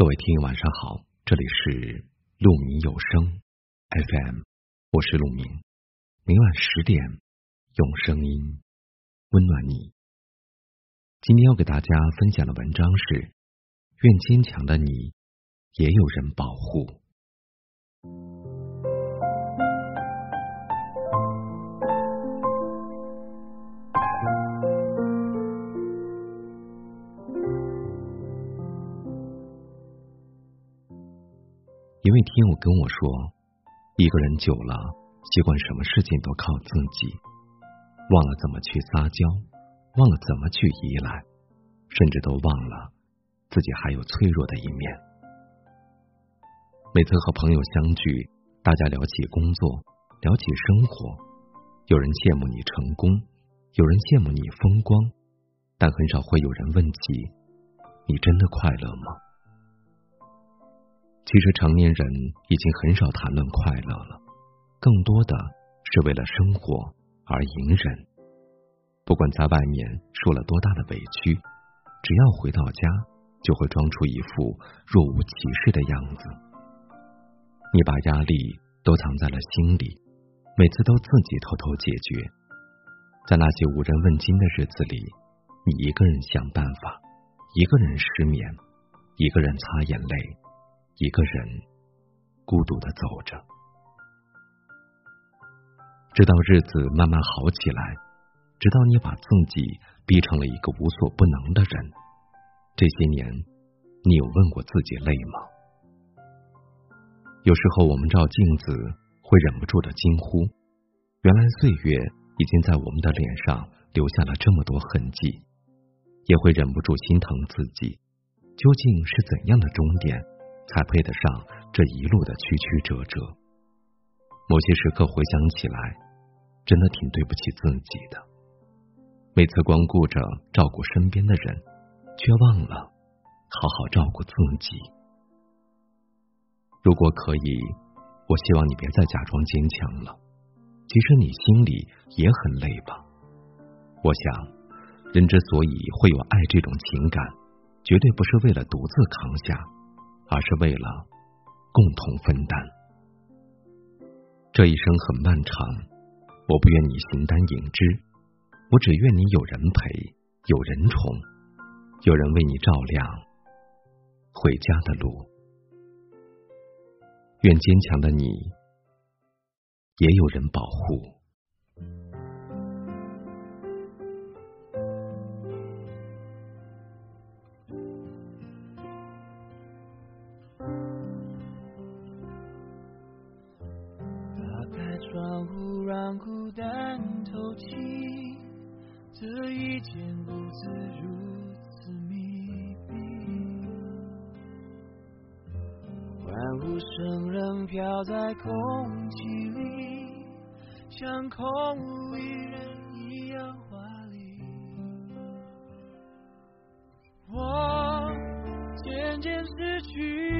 各位听友晚上好，这里是鹿鸣有声 FM，我是鹿鸣，每晚十点用声音温暖你。今天要给大家分享的文章是：愿坚强的你也有人保护。一位听友跟我说，一个人久了，习惯什么事情都靠自己，忘了怎么去撒娇，忘了怎么去依赖，甚至都忘了自己还有脆弱的一面。每次和朋友相聚，大家聊起工作，聊起生活，有人羡慕你成功，有人羡慕你风光，但很少会有人问起你真的快乐吗？其实成年人已经很少谈论快乐了，更多的是为了生活而隐忍。不管在外面受了多大的委屈，只要回到家，就会装出一副若无其事的样子。你把压力都藏在了心里，每次都自己偷偷解决。在那些无人问津的日子里，你一个人想办法，一个人失眠，一个人擦眼泪。一个人孤独的走着，直到日子慢慢好起来，直到你把自己逼成了一个无所不能的人。这些年，你有问过自己累吗？有时候我们照镜子，会忍不住的惊呼：原来岁月已经在我们的脸上留下了这么多痕迹。也会忍不住心疼自己，究竟是怎样的终点？才配得上这一路的曲曲折折。某些时刻回想起来，真的挺对不起自己的。每次光顾着照顾身边的人，却忘了好好照顾自己。如果可以，我希望你别再假装坚强了。其实你心里也很累吧？我想，人之所以会有爱这种情感，绝对不是为了独自扛下。而是为了共同分担。这一生很漫长，我不愿你形单影只，我只愿你有人陪，有人宠，有人为你照亮回家的路。愿坚强的你也有人保护。窗户让孤单透气，这一间屋子如此密闭，欢呼声仍飘在空气里，像空无一人一样华丽。我渐渐失去，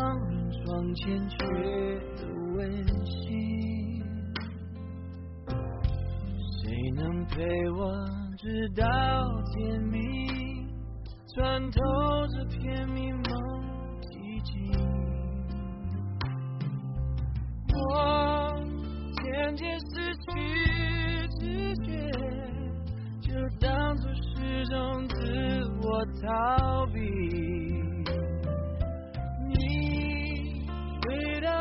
这双人床欠缺的温馨，谁能陪我直到天明，穿透这片迷蒙寂静？我渐渐失去知觉，就当作是种自我。逃避。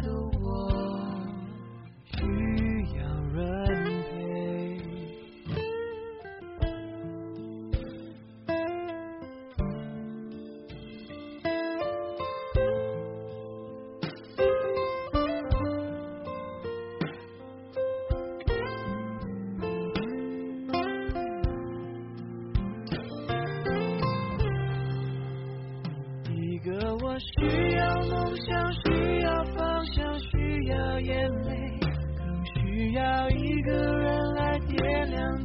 的我需要人陪。一个我需要梦想，需要要一个人来点亮